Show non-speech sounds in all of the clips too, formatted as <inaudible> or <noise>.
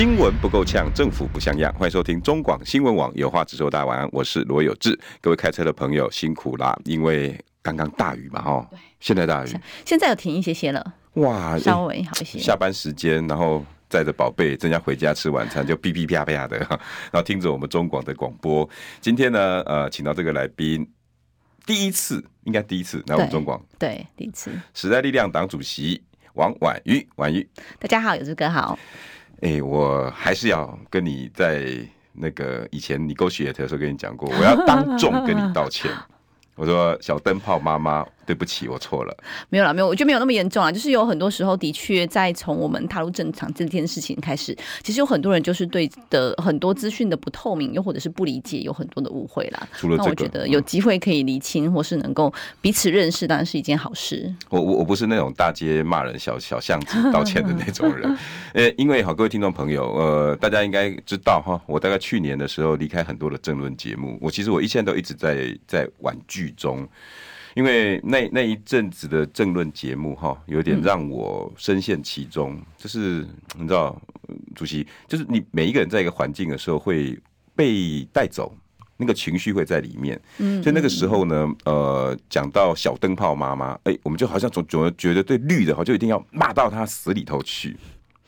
新闻不够呛，政府不像样。欢迎收听中广新闻网有话直说。大家晚安，我是罗有志。各位开车的朋友辛苦啦，因为刚刚大雨嘛，哈。对。现在大雨。现在有停一些些了。哇，稍微好一些。下班时间，然后载着宝贝正要回家吃晚餐，就噼噼啪啪的，然后听着我们中广的广播。今天呢，呃，请到这个来宾，第一次，应该第一次来我们中广。对，第一次。时代力量党主席王婉瑜，婉瑜。大家好，有志哥好。哎、欸，我还是要跟你在那个以前你 negotiate 的时候跟你讲过，我要当众跟你道歉。<laughs> 我说小灯泡妈妈。对不起，我错了。没有了，没有，我觉得没有那么严重啊。就是有很多时候，的确在从我们踏入正常这件事情开始，其实有很多人就是对的很多资讯的不透明，又或者是不理解，有很多的误会啦。除了这个，那我觉得有机会可以厘清，或是能够彼此认识，当然是一件好事。我我我不是那种大街骂人、小小巷子道歉的那种人。<laughs> 呃，因为好，各位听众朋友，呃，大家应该知道哈，我大概去年的时候离开很多的政论节目，我其实我一现在都一直在在婉拒中。因为那那一阵子的政论节目哈，有点让我深陷其中。嗯、就是你知道，主席，就是你每一个人在一个环境的时候会被带走，那个情绪会在里面。嗯，所以那个时候呢，呃，讲到小灯泡妈妈，哎，我们就好像总总觉得对绿的，哈就一定要骂到他死里头去。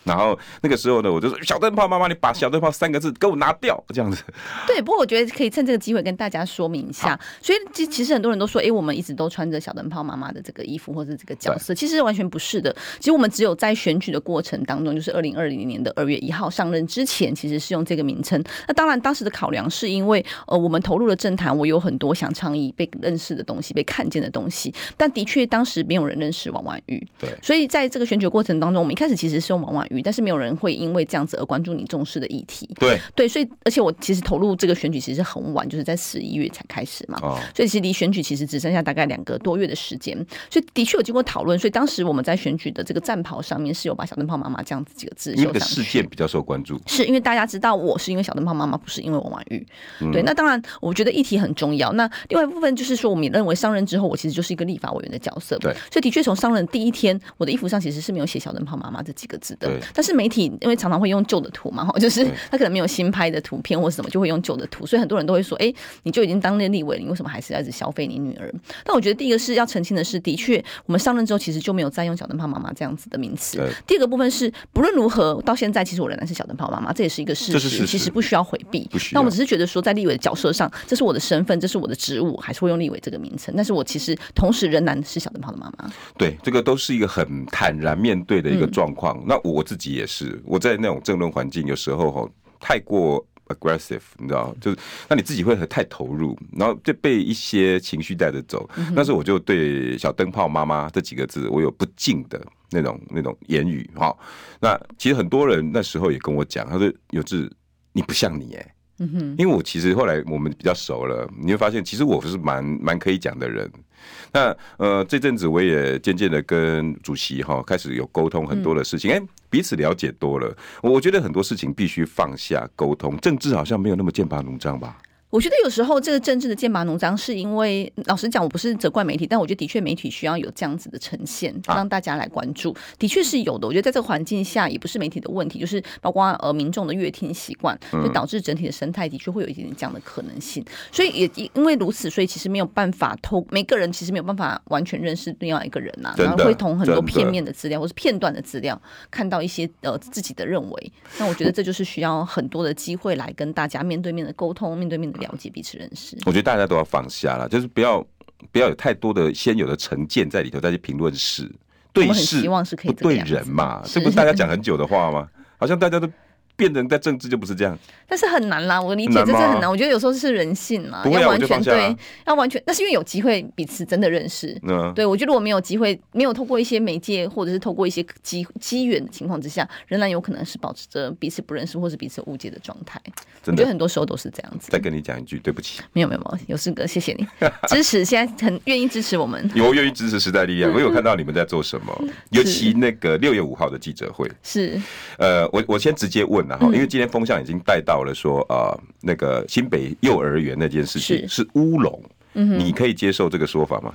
然后那个时候呢，我就说小灯泡妈妈，你把小灯泡三个字给我拿掉，这样子。对，不过我觉得可以趁这个机会跟大家说明一下。所以其其实很多人都说，哎，我们一直都穿着小灯泡妈妈的这个衣服或者这个角色，其实完全不是的。其实我们只有在选举的过程当中，就是二零二零年的二月一号上任之前，其实是用这个名称。那当然当时的考量是因为，呃，我们投入了政坛，我有很多想倡议、被认识的东西、被看见的东西。但的确当时没有人认识王婉玉。对。所以在这个选举过程当中，我们一开始其实是用王婉瑜，但是没有人会因为这样子而关注你重视的议题，对。对，所以而且我其实投入这个选举其实很晚，就是在十一月才开始嘛，哦，所以其实离选举其实只剩下大概两个多月的时间，所以的确有经过讨论，所以当时我们在选举的这个战袍上面是有把小灯泡妈妈这样子几个字，这个事件比较受关注，是因为大家知道我是因为小灯泡妈妈，不是因为王婉玉，嗯，对，那当然我觉得议题很重要，那另外一部分就是说，我们也认为上任之后，我其实就是一个立法委员的角色，对，所以的确从上任第一天，我的衣服上其实是没有写小灯泡妈妈这几个字的，但是媒体因为常常会用旧的图嘛，就是他可能没有新拍的图片或者什么，就会用旧的图，所以很多人都会说：“哎，你就已经当立委，你为什么还是要一直消费你女儿？”但我觉得第一个是要澄清的是，的确我们上任之后其实就没有再用“小灯泡妈妈”这样子的名词。第二个部分是，不论如何，到现在其实我仍然是小灯泡妈妈，这也是一个事实，其实不需要回避。那我们只是觉得说，在立委的角色上，这是我的身份，这是我的职务，还是会用立委这个名称。但是我其实同时仍然是小灯泡的妈妈。对，这个都是一个很坦然面对的一个状况。嗯、那我自己也是，我在那种政论环境，有时候哈。太过 aggressive，你知道，就是那你自己会很太投入，然后就被一些情绪带着走。那时候我就对“小灯泡妈妈”这几个字，我有不敬的那种那种言语哈。那其实很多人那时候也跟我讲，他说：“有志，你不像你哎。”嗯哼，因为我其实后来我们比较熟了，你会发现其实我是蛮蛮可以讲的人。那呃这阵子我也渐渐的跟主席哈开始有沟通很多的事情，哎、嗯欸，彼此了解多了，我觉得很多事情必须放下沟通，政治好像没有那么剑拔弩张吧。我觉得有时候这个政治的剑拔弩张，是因为老实讲，我不是责怪媒体，但我觉得的确媒体需要有这样子的呈现，让大家来关注，的确是有的。我觉得在这个环境下，也不是媒体的问题，就是包括呃民众的阅听习惯，就导致整体的生态的确会有一点点这样的可能性。所以也因为如此，所以其实没有办法透每个人其实没有办法完全认识另外一个人呐、啊，然后会从很多片面的资料或是片段的资料看到一些呃自己的认为。那我觉得这就是需要很多的机会来跟大家面对面的沟通，面对面的。了解彼此认识，我觉得大家都要放下了，就是不要不要有太多的先有的成见在里头再去评论事，对事，希望是可以对人嘛，这不是大家讲很久的话吗？好像大家都变成在政治就不是这样。但是很难啦，我理解这是很难。我觉得有时候是人性嘛，要完全对，要完全。那是因为有机会彼此真的认识。嗯，对我觉得我没有机会，没有透过一些媒介或者是透过一些机机缘的情况之下，仍然有可能是保持着彼此不认识或是彼此误解的状态。我觉得很多时候都是这样子。再跟你讲一句，对不起。没有没有没有，有事哥，谢谢你支持，现在很愿意支持我们。<laughs> 有愿意支持时代力量，<laughs> 我有看到你们在做什么，<laughs> 尤其那个六月五号的记者会是。呃，我我先直接问了哈，因为今天风向已经带到了说呃。那个新北幼儿园那件事情是乌龙，嗯，你可以接受这个说法吗？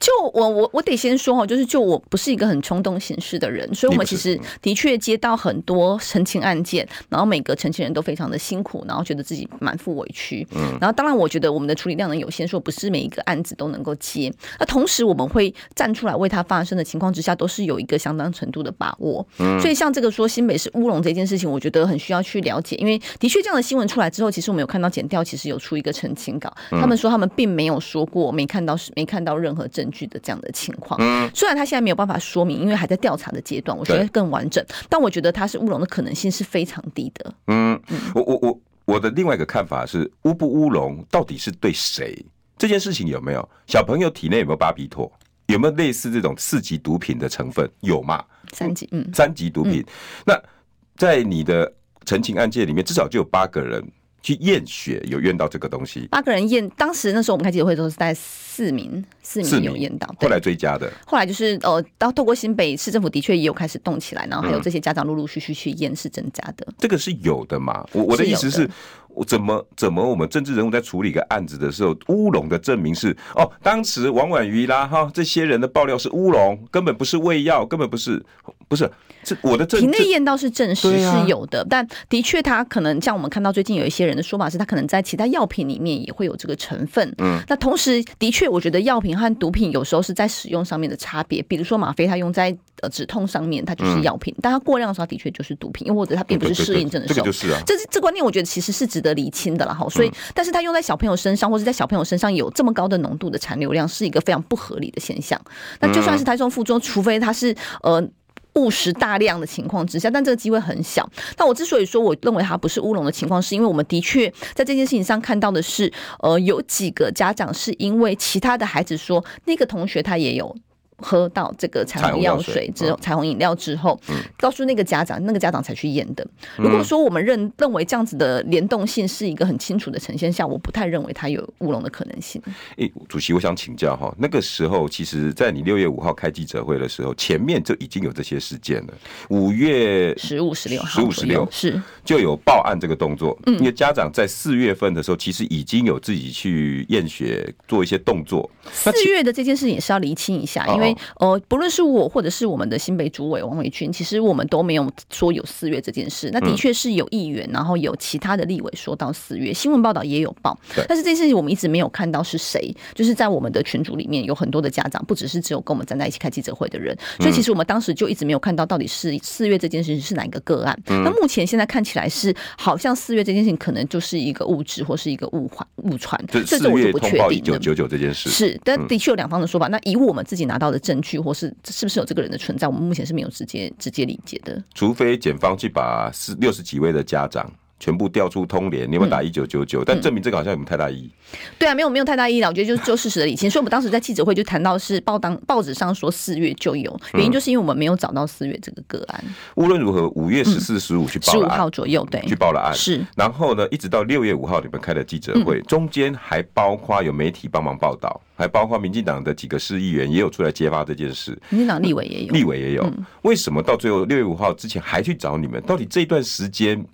就我我我得先说哦，就是就我不是一个很冲动行事的人，所以我们其实的确接到很多澄清案件，然后每个澄清人都非常的辛苦，然后觉得自己满腹委屈，嗯，然后当然我觉得我们的处理量能有限，说不是每一个案子都能够接，那同时我们会站出来为他发声的情况之下，都是有一个相当程度的把握，嗯，所以像这个说新北是乌龙这件事情，我觉得很需要去了解，因为的确这样的新闻出来之后，其实我们有看到检调其实有出一个澄清稿，他们说他们并没有说过没看到是没看到任何证据的这样的情况，虽然他现在没有办法说明，因为还在调查的阶段，我觉得更完整。但我觉得他是乌龙的可能性是非常低的。嗯，我我我我的另外一个看法是，乌不乌龙到底是对谁？这件事情有没有小朋友体内有没有巴比妥？有没有类似这种四级毒品的成分？有吗？三级，嗯，三级毒品。那在你的陈情案件里面，至少就有八个人。去验血有验到这个东西，八个人验，当时那时候我们开记者会的时候是大概四名，四名有验到，后来追加的，后来就是呃，到透过新北市政府的确也有开始动起来，然后还有这些家长陆陆续续去验是真假的，这个是有的嘛？我我的。意思是，我怎么怎么我们政治人物在处理一个案子的时候，乌龙的证明是哦，当时王婉瑜啦哈这些人的爆料是乌龙，根本不是喂药，根本不是不是。这我的体内验到是证实是有的，但的确他可能像我们看到最近有一些人的说法是，他可能在其他药品里面也会有这个成分。嗯，那同时的确，我觉得药品和毒品有时候是在使用上面的差别。比如说吗啡，它用在呃止痛上面，它就是药品；但它过量的时候，的确就是毒品，又或者它并不是适应症的时候，这就是啊。这这观念我觉得其实是值得厘清的了哈。所以，但是它用在小朋友身上，或者在小朋友身上有这么高的浓度的残留量，是一个非常不合理的现象。那就算是胎中腹中，除非它是呃。务实大量的情况之下，但这个机会很小。那我之所以说我认为它不是乌龙的情况，是因为我们的确在这件事情上看到的是，呃，有几个家长是因为其他的孩子说那个同学他也有。喝到这个彩虹药水之后，彩虹饮料之后，告诉那个家长，那个家长才去验的。如果说我们认认为这样子的联动性是一个很清楚的呈现下，我不太认为它有乌龙的可能性。诶，主席，我想请教哈，那个时候其实，在你六月五号开记者会的时候，前面就已经有这些事件了。五月十五、十六号，十五、十六是就有报案这个动作。嗯因为家长在四月份的时候，其实已经有自己去验血做一些动作。四月的这件事情也是要厘清一下，因为。呃，不论是我或者是我们的新北主委王伟军，其实我们都没有说有四月这件事。那的确是有议员，然后有其他的立委说到四月，新闻报道也有报。但是这件事情我们一直没有看到是谁，就是在我们的群组里面有很多的家长，不只是只有跟我们站在一起开记者会的人。所以其实我们当时就一直没有看到到底是四月这件事情是哪一个个案。那目前现在看起来是好像四月这件事情可能就是一个误植或是一个误传误传，这是我就不确定九九九这件事是，但的确有两方的说法。那以我们自己拿到的证据，或是是不是有这个人的存在，我们目前是没有直接直接理解的。除非检方去把四六十几位的家长。全部调出通联，你有没有打一九九九？但证明这个好像有没有太大意义？对啊，没有没有太大意义了。我觉得就是就事实的理清。所以我们当时在记者会就谈到是报当报纸上说四月就有，原因就是因为我们没有找到四月这个个案。无论如何，五月十四、十五去报了案，十五号左右对，去报了案是。然后呢，一直到六月五号你们开的记者会，中间还包括有媒体帮忙报道，还包括民进党的几个市议员也有出来揭发这件事。民进党立委也有，立委也有。为什么到最后六月五号之前还去找你们？到底这段时间？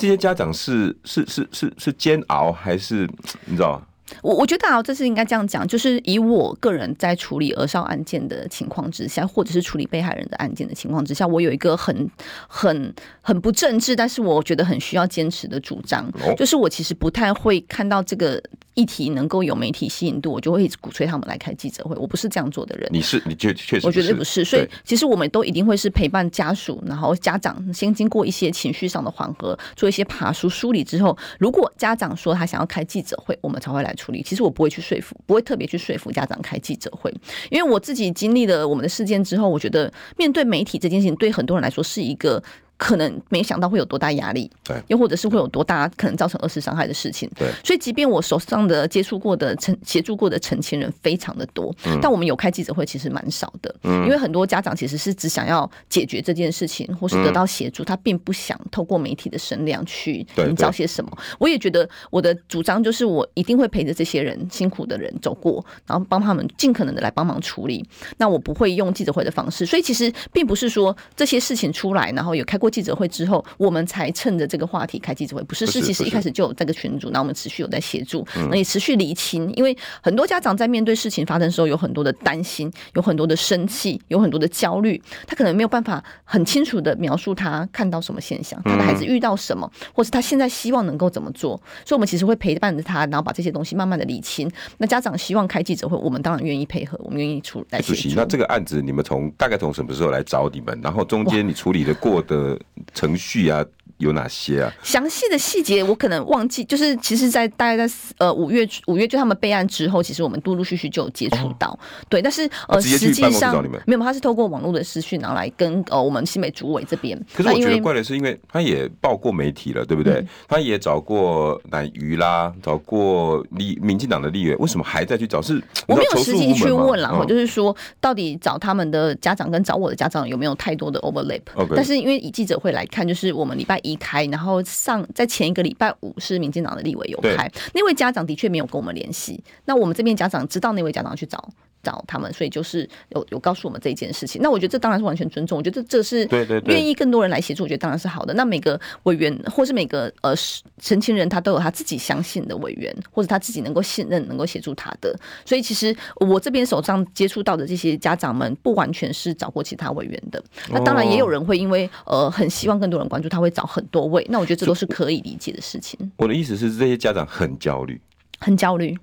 这些家长是是是是是煎熬还是你知道吗？我我觉得啊，这是应该这样讲，就是以我个人在处理儿少案件的情况之下，或者是处理被害人的案件的情况之下，我有一个很很很不政治，但是我觉得很需要坚持的主张，就是我其实不太会看到这个议题能够有媒体吸引度，我就会一直鼓吹他们来开记者会。我不是这样做的人。你是，你确确实，我觉得不是。所以其实我们都一定会是陪伴家属，然后家长先经过一些情绪上的缓和，做一些爬梳梳理之后，如果家长说他想要开记者会，我们才会来处理。其实我不会去说服，不会特别去说服家长开记者会，因为我自己经历了我们的事件之后，我觉得面对媒体这件事情，对很多人来说是一个可能没想到会有多大压力，对，又或者是会有多大可能造成二次伤害的事情，对。所以，即便我手上的接触过的、成协助过的陈情人非常的多，嗯，但我们有开记者会其实蛮少的，嗯，因为很多家长其实是只想要解决这件事情，或是得到协助，他并不想透过媒体的声量去营造些什么。我也觉得我的主张就是，我一定会陪着这些人辛苦的人走过，然后帮他们尽可能的来帮忙处理。那我不会用记者会的方式，所以其实并不是说这些事情出来，然后有开过记者会之后，我们才趁着这个话题开记者会，不是，是其实一开始就有这个群组，那我们持续有在协助，那也持续理清，因为很多家长在面对事情发生的时候，有很多的担心，有很多的生气，有很多的焦虑，他可能没有办法很清楚的描述他看到什么现象，他的孩子遇到什么，或是他现在希望能够怎么做，所以我们其实会陪伴着他，然后把这些东西慢慢的理清。那家长希望开记者会，我们当然愿意配合，我们愿意出来协助。那这个案子你们从大概从什么时候来找你们？然后中间你处理的过的程序啊？有哪些啊？详细的细节我可能忘记，就是其实，在大概在呃五月五月就他们备案之后，其实我们陆陆续续就有接触到，哦，对，但是呃实际上没有，他是透过网络的私讯然后来跟呃我们新北主委这边。可是我觉得怪的是，因为他也报过媒体了，对不对？嗯、他也找过乃瑜啦，找过立民进党的立委，为什么还在去找？是我没有实际去问了，我、嗯、就是说到底找他们的家长跟找我的家长有没有太多的 overlap？. 但是因为以记者会来看，就是我们礼拜一。离开，然后上在前一个礼拜五是民进党的立委有开，那位家长的确没有跟我们联系。那我们这边家长知道那位家长去找找他们，所以就是有有告诉我们这一件事情。那我觉得这当然是完全尊重，我觉得这是对对愿意更多人来协助，我觉得当然是好的。那每个委员或是每个呃陈情人，他都有他自己相信的委员，或者他自己能够信任、能够协助他的。所以其实我这边手上接触到的这些家长们，不完全是找过其他委员的。那当然也有人会因为呃很希望更多人关注，他会找很多位。那我觉得这都是可以理解的事情。我的意思是，这些家长很焦虑，很焦虑。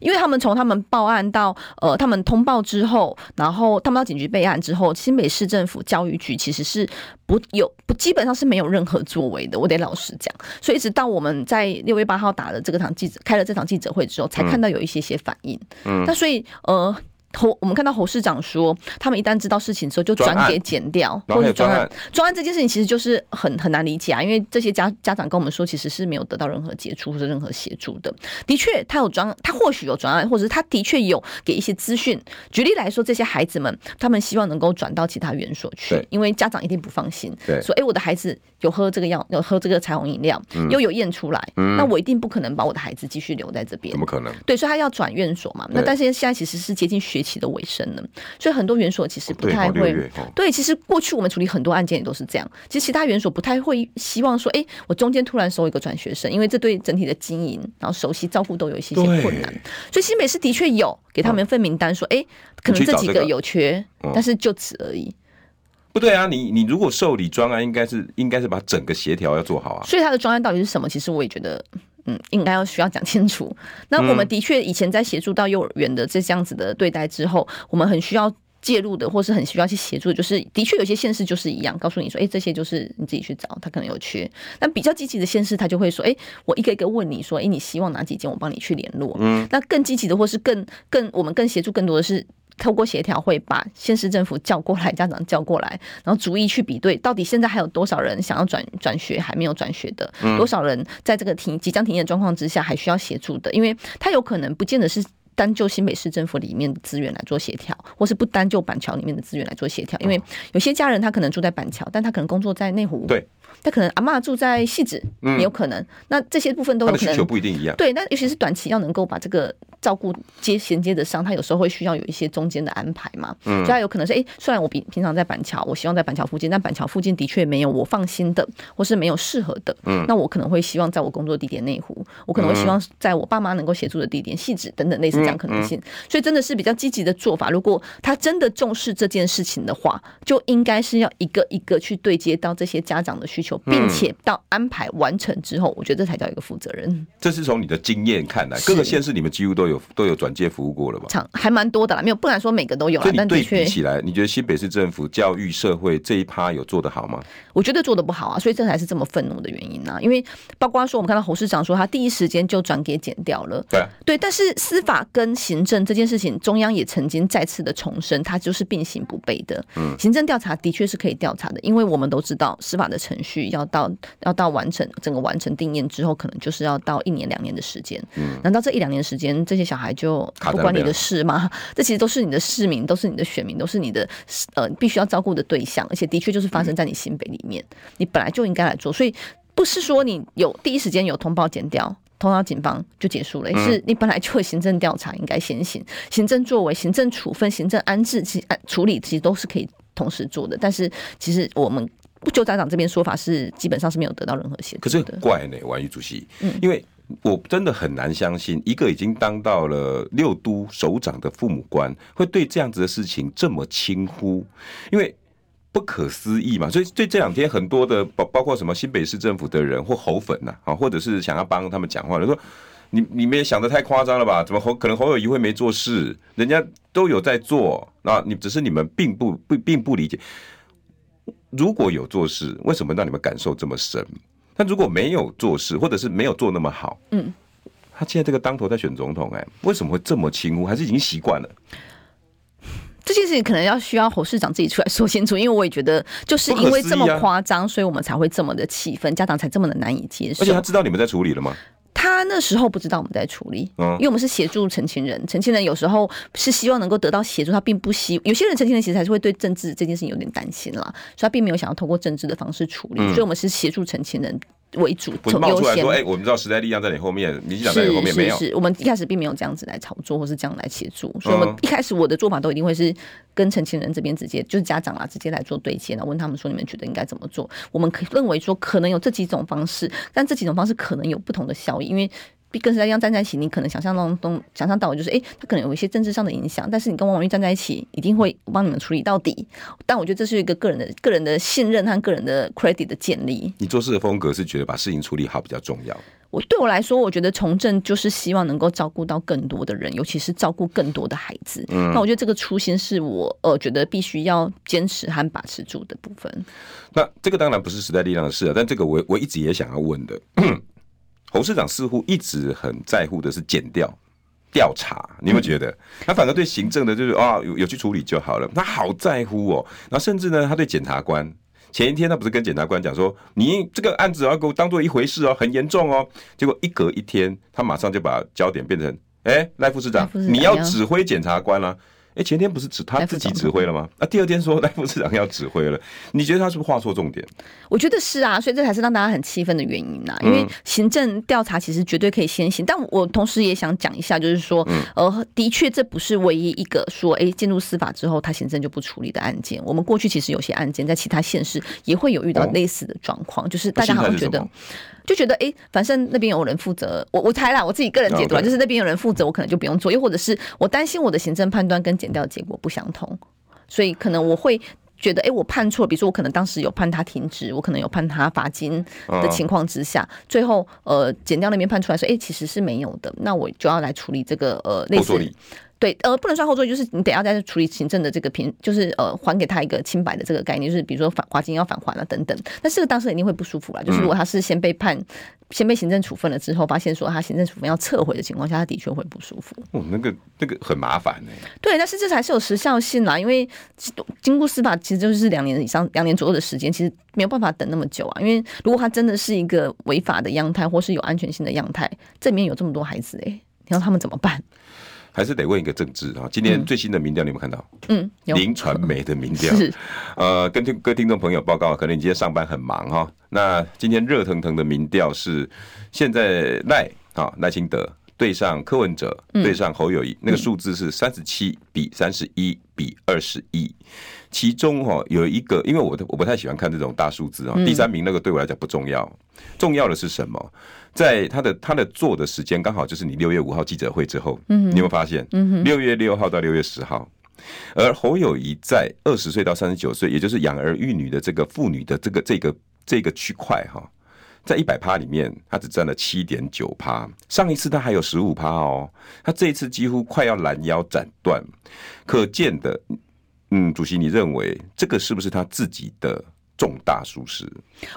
因为他们从他们报案到呃，他们通报之后，然后他们到警局备案之后，新北市政府教育局其实是不有不基本上是没有任何作为的。我得老实讲，所以一直到我们在六月八号打了这个场记者开了这场记者会之后，才看到有一些些反应。嗯，那所以呃。侯，我们看到侯市长说，他们一旦知道事情之后，就转给检调，或者专案。专案这件事情其实就是很很难理解啊，因为这些家家长跟我们说，其实是没有得到任何接触或者任何协助的。的确，他有专，他或许有专案，或者是他的确有给一些资讯。举例来说，这些孩子们，他们希望能够转到其他园所去，因为家长一定不放心，对，说，哎，我的孩子有喝这个药，有喝这个彩虹饮料，又有验出来，嗯，那我一定不可能把我的孩子继续留在这边，怎么可能？对，所以他要转院所嘛。那但是现在其实是接近学。期的尾声呢，所以很多园所其实不太会。对，其实过去我们处理很多案件也都是这样。其实其他园所不太会希望说，哎，我中间突然收一个转学生，因为这对整体的经营、然后熟悉照顾都有一些些困难。所以新北市的确有给他们一份名单，说，哎，可能这几个有缺，但是就此而已。不对啊，你你如果受理专案，应该是应该是把整个协调要做好啊。所以他的专案到底是什么？其实我也觉得。嗯，应该要需要讲清楚。那我们的确以前在协助到幼儿园的这这样子的对待之后，我们很需要介入的，或是很需要去协助，就是的确有些县市就是一样，告诉你说，哎，这些就是你自己去找，他可能有缺。那比较积极的县市，他就会说，哎，我一个一个问你说，哎，你希望哪几间，我帮你去联络。嗯，那更积极的，或是更更我们更协助更多的是。透过协调会把县市政府叫过来，家长叫过来，然后逐一去比对，到底现在还有多少人想要转转学还没有转学的，多少人在这个停即将停业状况之下还需要协助的，因为他有可能不见得是单就新北市政府里面的资源来做协调，或是不单就板桥里面的资源来做协调，因为有些家人他可能住在板桥，但他可能工作在内湖，对，他可能阿嬷住在汐止，也有可能，那这些部分都有可能需求不一定一样，对，那尤其是短期要能够把这个。照顾接衔接的上，他有时候会需要有一些中间的安排嘛。嗯，所以他有可能是，哎、欸，虽然我平平常在板桥，我希望在板桥附近，但板桥附近的确没有我放心的，或是没有适合的。嗯，那我可能会希望在我工作地点内湖，我可能会希望在我爸妈能够协助的地点汐止等等类似这样可能性。嗯嗯、所以真的是比较积极的做法。如果他真的重视这件事情的话，就应该是要一个一个去对接到这些家长的需求，并且到安排完成之后，我觉得这才叫一个负责任。这是从你的经验看来，各个县市你们几乎都有。都有转介服务过了吧？长还蛮多的啦，没有不敢说每个都有啦。但对比起来，你觉得新北市政府教育社会这一趴有做得好吗？我觉得做得不好啊，所以这才是这么愤怒的原因啊。因为包括说，我们看到侯市长说他第一时间就转给减掉了，对、啊、对，但是司法跟行政这件事情，中央也曾经再次的重申，它就是并行不悖的。嗯，行政调查的确是可以调查的，因为我们都知道司法的程序要到要到完成整个完成定验之后，可能就是要到一年两年的时间。嗯，难道这一两年时间这些小孩就不关你的事吗？这其实都是你的市民，都是你的选民，都是你的呃必须要照顾的对象，而且的确就是发生在你新北里面，你本来就应该来做，所以不是说你有第一时间有通报检调。通报警方就结束了，是你本来就会行政调查应该先行，行政作为、行政处分、行政安置其案处理，其实都是可以同时做的。但是其实我们就家长这边说法是基本上是没有得到任何协助的。可是怪呢，王玉主席，因为我真的很难相信一个已经当到了六都首长的父母官会对这样子的事情这么轻忽，因为。不可思议嘛，所以对这两天很多的包包括什么新北市政府的人或侯粉呐啊，或者是想要帮他们讲话的说，你你们也想的太夸张了吧？怎么侯可能侯友谊会没做事？人家都有在做，那你只是你们并不不并不理解。如果有做事，为什么让你们感受这么深？但如果没有做事，或者是没有做那么好，嗯，他现在这个当头在选总统，哎，为什么会这么轻忽？还是已经习惯了？这件事情可能要需要侯市长自己出来说清楚，因为我也觉得就是因为这么夸张，所以我们才会这么的气愤，家长才这么的难以接受。而且他知道你们在处理了吗？他那时候不知道我们在处理，嗯，因为我们是协助陈情人，陈情人有时候是希望能够得到协助，他并不希有些人陈情人其实还是会对政治这件事情有点担心啦，所以他并没有想要通过政治的方式处理，所以我们是协助陈情人。为主，不是冒出来说，哎、欸，我们知道时代力量在你后面，民进党在你后面没有。是，我们一开始并没有这样子来炒作，或是这样来协助，所以我们一开始我的做法都一定会是跟陈情人这边直接，就是家长啊，直接来做对接，然后问他们说，你们觉得应该怎么做？我们可认为说，可能有这几种方式，但这几种方式可能有不同的效益，因为。跟时代一样站在一起，你可能想象当中想象到的就是，哎、欸，他可能有一些政治上的影响，但是你跟王婉玉站在一起，一定会帮你们处理到底。但我觉得这是一个个人的、个人的信任和个人的 credit 的建立。你做事的风格是觉得把事情处理好比较重要。我对我来说，我觉得从政就是希望能够照顾到更多的人，尤其是照顾更多的孩子。嗯，那我觉得这个初心是我呃觉得必须要坚持和把持住的部分。那这个当然不是时代力量的事啊，但这个我我一直也想要问的。侯市长似乎一直很在乎的是减掉调查，你有没有觉得？他反而对行政的，就是啊有有去处理就好了。他好在乎哦，然后甚至呢，他对检察官，前一天他不是跟检察官讲说，你这个案子要给我当做一回事哦，很严重哦。结果一隔一天，他马上就把焦点变成，哎，赖副市长，你要指挥检察官了。哎，前天不是指他自己指挥了吗？啊，第二天说 <laughs> 赖副市长要指挥了，你觉得他是不是画错重点？我觉得是啊，所以这才是让大家很气愤的原因呐。因为行政调查其实绝对可以先行，但我同时也想讲一下，就是说，呃，的确这不是唯一一个说，哎，进入司法之后他行政就不处理的案件。我们过去其实有些案件在其他县市也会有遇到类似的状况，就是大家好像觉得。就觉得哎、欸，反正那边有人负责，我我猜啦，我自己个人解读啊，就是那边有人负责，我可能就不用做，又或者是我担心我的行政判断跟检调的结果不相同，所以可能我会觉得，哎、欸，我判错，比如说我可能当时有判他停职，我可能有判他罚金的情况之下，最后呃减掉那边判出来说，哎、欸，其实是没有的，那我就要来处理这个呃类似。对，呃，不能算后座，就是你得要再处理行政的这个平，就是呃，还给他一个清白的这个概念，就是比如说返罚金要返还了等等。但这个当事人一定会不舒服啦，就是如果他是先被判，嗯、先被行政处分了之后，发现说他行政处分要撤回的情况下，他的确会不舒服。哦，那个那个很麻烦呢。对，但是这才是有时效性啦，因为经过司法其实就是两年以上、两年左右的时间，其实没有办法等那么久啊。因为如果他真的是一个违法的样态，或是有安全性的样态，这里面有这么多孩子哎，你让他们怎么办？还是得问一个政治啊！今天最新的民调你有没有看到？嗯，林传媒的民调是呃，跟听各位听众朋友报告，可能你今天上班很忙哈。那今天热腾腾的民调是现在赖啊赖清德对上柯文哲对上侯友宜，那个数字是三十七比三十一比二十一。其中哈有一个，因为我我不太喜欢看这种大数字啊，第三名那个对我来讲不重要，重要的是什么？在他的他的做的时间刚好就是你六月五号记者会之后，嗯你有没有发现？嗯六月六号到六月十号，而侯友谊在二十岁到三十九岁，也就是养儿育女的这个妇女的这个这个这个区块哈，在一百趴里面，他只占了七点九趴。上一次他还有十五趴哦，他这一次几乎快要拦腰斩断。可见的，嗯，主席，你认为这个是不是他自己的？重大疏失，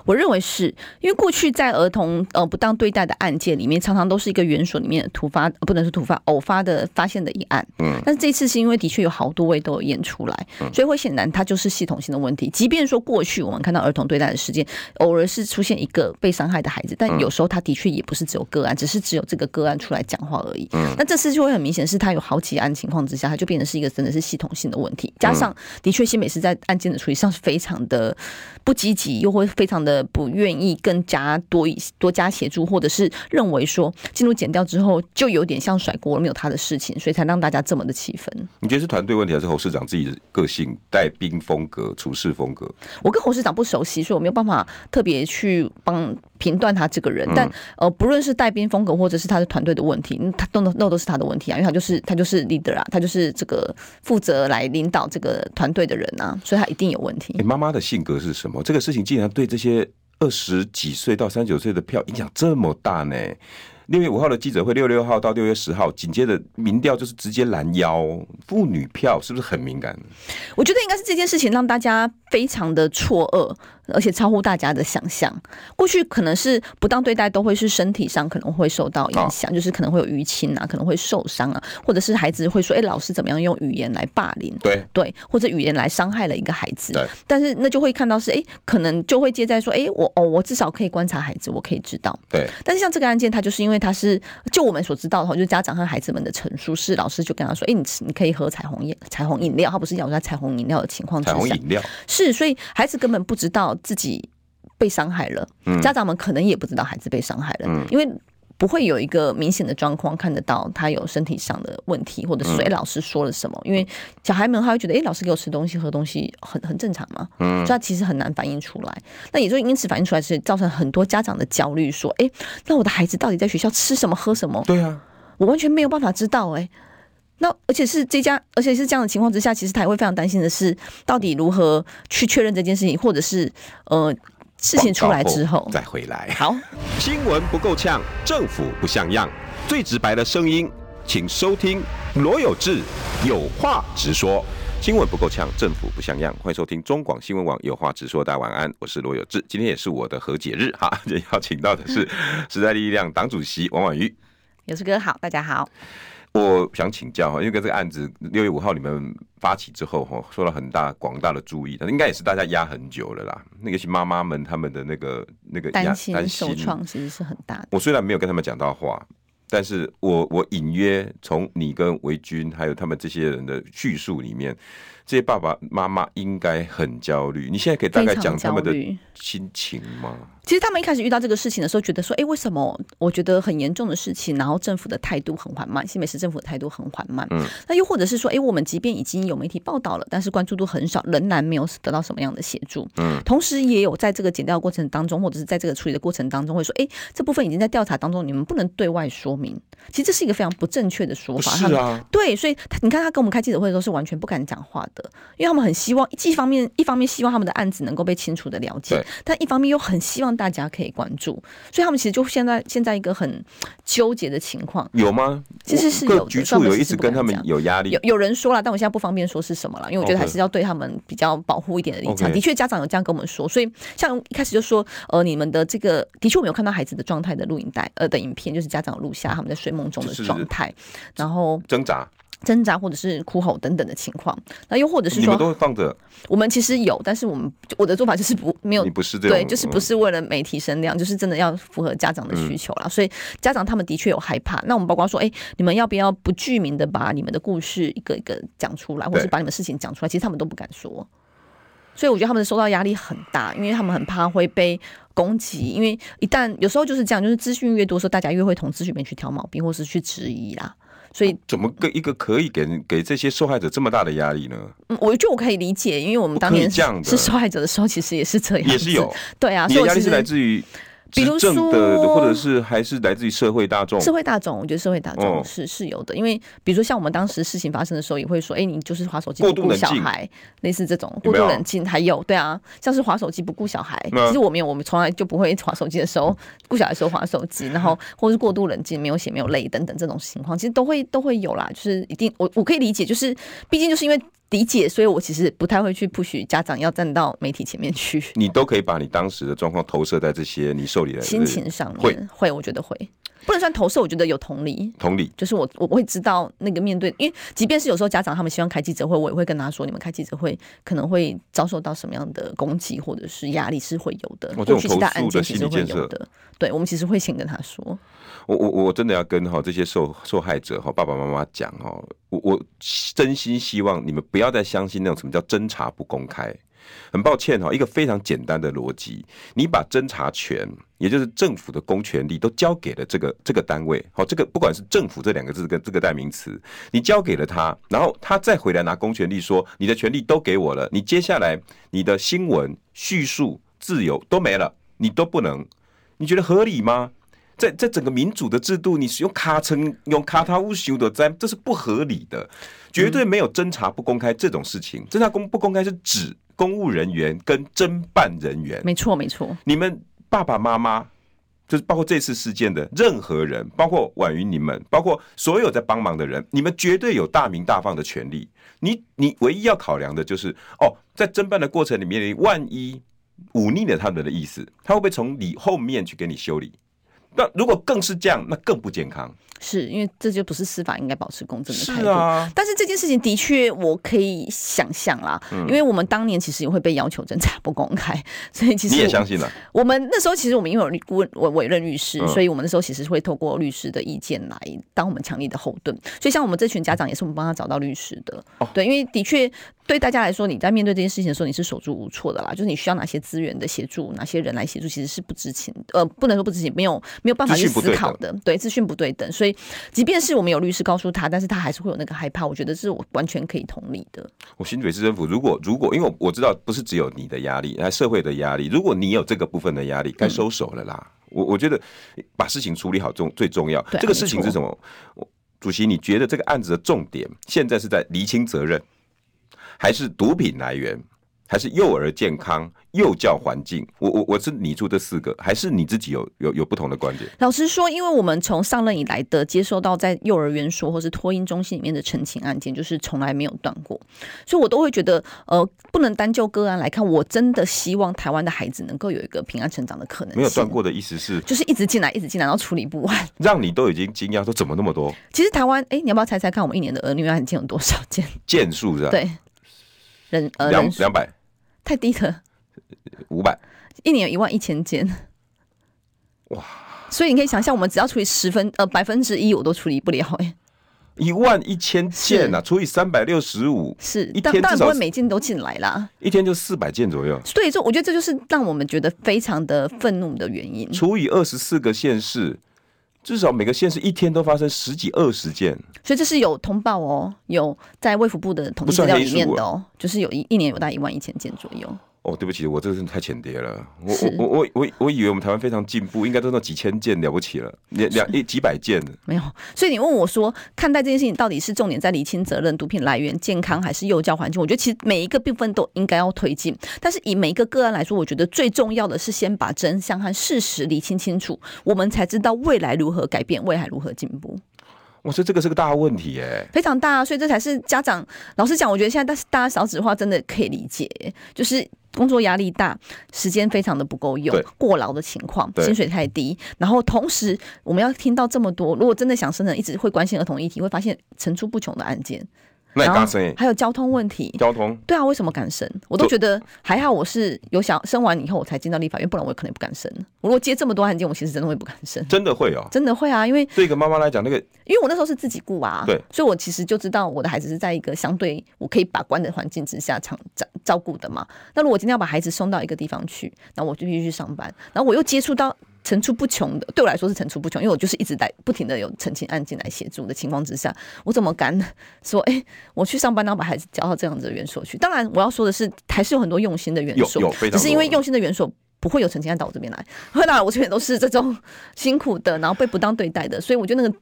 我认为是因为过去在儿童呃不当对待的案件里面，常常都是一个园所里面的突发，不能是突发，偶发的发现的一案。嗯，但是这次是因为的确有好多位都有验出来，所以会显然它就是系统性的问题。即便说过去我们看到儿童对待的事件，偶尔是出现一个被伤害的孩子，但有时候他的确也不是只有个案，只是只有这个个案出来讲话而已。嗯，那这次就会很明显是他有好几案情况之下，他就变成是一个真的是系统性的问题。加上的确新美是在案件的处理上是非常的。不积极，又会非常的不愿意更加多一多加协助，或者是认为说进入减掉之后就有点像甩锅，没有他的事情，所以才让大家这么的气愤。你觉得是团队问题，还是侯市长自己的个性、带兵风格、处事风格？我跟侯市长不熟悉，所以我没有办法特别去帮评断他这个人。但呃，不论是带兵风格，或者是他的团队的问题，他都那都是他的问题啊，因为他就是他就是 leader 啊，他就是这个负责来领导这个团队的人啊，所以他一定有问题。欸，妈妈的性格是什么？这个事情竟然对这些二十几岁到三十九岁的票影响这么大呢？六月五号的记者会，六六号到六月十号，紧接着民调就是直接拦腰，妇女票是不是很敏感？我觉得应该是这件事情让大家非常的错愕。而且超乎大家的想象，过去可能是不当对待都会是身体上可能会受到影响，就是可能会有淤青啊，可能会受伤啊，或者是孩子会说：“哎，老师怎么样用语言来霸凌？”对对，或者语言来伤害了一个孩子。对，但是那就会看到是哎，可能就会接在说：“哎，我哦，我至少可以观察孩子，我可以知道。”对。但是像这个案件，他就是因为他是就我们所知道的话，就是家长和孩子们的陈述是老师就跟他说：“哎，你你可以喝彩虹饮彩虹饮料。”他不是咬在彩虹饮料的情况之下，彩虹饮料是，所以孩子根本不知道自己。被伤害了，家长们可能也不知道孩子被伤害了，嗯、因为不会有一个明显的状况看得到他有身体上的问题，或者是说，哎，老师说了什么？因为小孩们他会觉得，哎，老师给我吃东西、喝东西很很正常嘛，嗯，所以他其实很难反映出来。那也就因此反映出来，是造成很多家长的焦虑，说，哎，那我的孩子到底在学校吃什么、喝什么？对啊，我完全没有办法知道，哎，那而且是这家，而且是这样的情况之下，其实他也会非常担心的是，到底如何去确认这件事情，或者是呃。事情出来之后再回来。好，新闻不够呛，政府不像样，最直白的声音，请收听罗有志有话直说。新闻不够呛，政府不像样，欢迎收听中广新闻网有话直说。大家晚安，我是罗有志。今天也是我的和解日哈，<laughs> 邀请到的是时代力量党主席王婉瑜。有志哥好，大家好。我想请教哈，因为这个案子六月五号你们发起之后哈，受到很大广大的注意，应该也是大家压很久了啦。那个是妈妈们他们的那个那个担心受创其实是很大的。我虽然没有跟他们讲到话，但是我我隐约从你跟维军还有他们这些人的叙述里面。这些爸爸妈妈应该很焦虑。你现在可以大概讲他们的心情吗？其实他们一开始遇到这个事情的时候，觉得说：“哎，为什么我觉得很严重的事情，然后政府的态度很缓慢，新北市政府的态度很缓慢。”嗯，那又或者是说：“哎，我们即便已经有媒体报道了，但是关注度很少，仍然没有得到什么样的协助。”嗯，同时也有在这个检调过程当中，或者是在这个处理的过程当中，会说：“哎，这部分已经在调查当中，你们不能对外说明。”其实这是一个非常不正确的说法。是啊，对，所以他你看他跟我们开记者会的时候是完全不敢讲话的。因为他们很希望，一方面一方面希望他们的案子能够被清楚的了解，但一方面又很希望大家可以关注，所以他们其实就现在现在一个很纠结的情况。有吗？<laughs> 其实是有的，局处有一直跟他们有压力。有有人说了，但我现在不方便说是什么了，因为我觉得还是要对他们比较保护一点的立场。的确，家长有这样跟我们说，所以像一开始就说，呃，你们的这个的确我没有看到孩子的状态的录影带，呃的影片，就是家长录下他们在睡梦中的状态，然后挣扎。挣扎或者是哭吼等等的情况，那又或者是说，你们都会放着。我们其实有，但是我们我的做法就是不没有，你不是这样，对，就是不是为了媒体声量，嗯、就是真的要符合家长的需求啦。嗯、所以家长他们的确有害怕。那我们包括说，哎、欸，你们要不要不具名的把你们的故事一个一个讲出来，或是把你们事情讲出来？其实他们都不敢说。所以我觉得他们受到压力很大，因为他们很怕会被攻击。因为一旦有时候就是这样，就是资讯越多，时候大家越会从资讯里面去挑毛病，或是去质疑啦。所以怎么个一个可以给给这些受害者这么大的压力呢？嗯，我觉得我可以理解，因为我们当年是受害者的时候，其实也是这样，也是有对啊。你的压力是来自于执政的，或者是还是来自于社会大众？社会大众，我觉得社会大众是、哦、是有的，因为比如说像我们当时事情发生的时候，也会说，哎、欸，你就是划手机不顾小孩，类似这种过度冷静，还有对啊，像是划手机不顾小孩，其实我没有，我们从来就不会划手机的时候顾小孩的时候划手机，然后或是过度冷静，没有血没有泪等等这种情况，其实都会都会有啦，就是一定我我可以理解，就是毕竟就是因为。理解，所以我其实不太会去 push 家长要站到媒体前面去。你都可以把你当时的状况投射在这些你受理的心情上面，会会，我觉得会，不能算投射，我觉得有同理。同理，就是我我会知道那个面对，因为即便是有时候家长他们希望开记者会，我也会跟他说，你们开记者会可能会遭受到什么样的攻击或者是压力是会有的。我这种投诉的心理建设，对，我们其实会先跟他说。我我我真的要跟哈这些受受害者哈爸爸妈妈讲哈，我我真心希望你们不要不要再相信那种什么叫侦查不公开。很抱歉哈，一个非常简单的逻辑，你把侦查权，也就是政府的公权力，都交给了这个这个单位，好，这个不管是政府这两个字跟这个代名词，你交给了他，然后他再回来拿公权力说，你的权力都给我了，你接下来你的新闻叙述自由都没了，你都不能，你觉得合理吗？在在整个民主的制度，你使用卡层用卡塔乌修的在，这是不合理的，绝对没有侦查不公开这种事情。侦查公不公开是指公务人员跟侦办人员，没错没错。你们爸爸妈妈，就是包括这次事件的任何人，包括婉瑜你们，包括所有在帮忙的人，你们绝对有大鸣大放的权利。你你唯一要考量的就是，哦，在侦办的过程里面，你万一忤逆了他们的意思，他会不会从你后面去给你修理？那如果更是这样，那更不健康。是因为这就不是司法应该保持公正的态度。是啊，但是这件事情的确我可以想象啦，嗯，因为我们当年其实也会被要求侦查不公开，<laughs> 所以其实你也相信了。我们那时候其实我们因为有顾问，我委任律师，所以我们那时候其实会透过律师的意见来当我们强力的后盾。所以像我们这群家长也是我们帮他找到律师的。哦，对，因为的确对大家来说，你在面对这件事情的时候，你是手足无措的啦，就是你需要哪些资源的协助，哪些人来协助，其实是不知情，呃，不能说不知情，没有没有办法去思考的。对，资讯不对等，所以即便是。我们有律师告诉他，但是他还是会有那个害怕。我觉得是我完全可以同理的。我新北市政府，如果如果，因为我我知道不是只有你的压力，还社会的压力。如果你有这个部分的压力，该收手了啦。嗯、我我觉得把事情处理好重最重要。这个事情是什么？主席，你觉得这个案子的重点现在是在厘清责任，还是毒品来源？还是幼儿健康、幼教环境，我我我是拟出这四个，还是你自己有有有不同的观点？老实说，因为我们从上任以来的接收到在幼儿园所或是托婴中心里面的陈情案件，就是从来没有断过，所以我都会觉得，呃，不能单就个案来看，我真的希望台湾的孩子能够有一个平安成长的可能性。没有断过的意思是，就是一直进来，一直进来，然后处理不完，让你都已经惊讶说怎么那么多？其实台湾，哎，你要不要猜猜看，我们一年的儿女案件有多少件？件数是吧？对，人呃两两百。太低了，五百，一年有一万一千件，哇！所以你可以想象，我们只要处理十分呃百分之一，我都处理不了哎。一万一千件呐，除以三百六十五，是一天当然不会每件都进来啦，一天就四百件左右。所以说，我觉得这就是让我们觉得非常的愤怒的原因。除以二十四个县市。至少每个县市一天都发生十几二十件，所以这是有通报哦，有在卫福部的统计资料里面的哦，就是有一一年有大概一万一千件左右。哦，对不起，我这个是太浅碟了。我我我我我以为我们台湾非常进步，应该都到几千件了不起了，两两一几百件。没有，所以你问我说，看待这件事情到底是重点在厘清责任、毒品来源、健康，还是幼教环境？我觉得其实每一个部分都应该要推进。但是以每一个个案来说，我觉得最重要的是先把真相和事实厘清清楚，我们才知道未来如何改变，未来如何进步。我说这个是个大问题耶，非常大，所以这才是家长。老实讲，我觉得现在大大家少子化真的可以理解，就是。工作压力大，时间非常的不够用，过劳的情况，薪水太低，然后同时我们要听到这么多，如果真的想生人，一直会关心儿童议题，会发现层出不穷的案件。然后还有交通问题，交通对啊，为什么敢生？我都觉得还好，我是有想生完以后我才进到立法院，不然我可能也不敢生。我如果接这么多案件，我其实真的会不敢生。真的会哦，真的会啊，因为对一个妈妈来讲，那个因为我那时候是自己顾啊，对，所以我其实就知道我的孩子是在一个相对我可以把关的环境之下长照照顾的嘛。那如果我今天要把孩子送到一个地方去，那我就必须去上班，然后我又接触到。层出不穷的，对我来说是层出不穷，因为我就是一直在不停的有澄清案件来协助的情况之下，我怎么敢说，哎、欸，我去上班，然后把孩子交到这样子的园所去？当然，我要说的是，还是有很多用心的园所，只是因为用心的园所不会有成绩单到我这边来，<laughs> 会来我这边都是这种辛苦的，然后被不当对待的，所以我觉得那个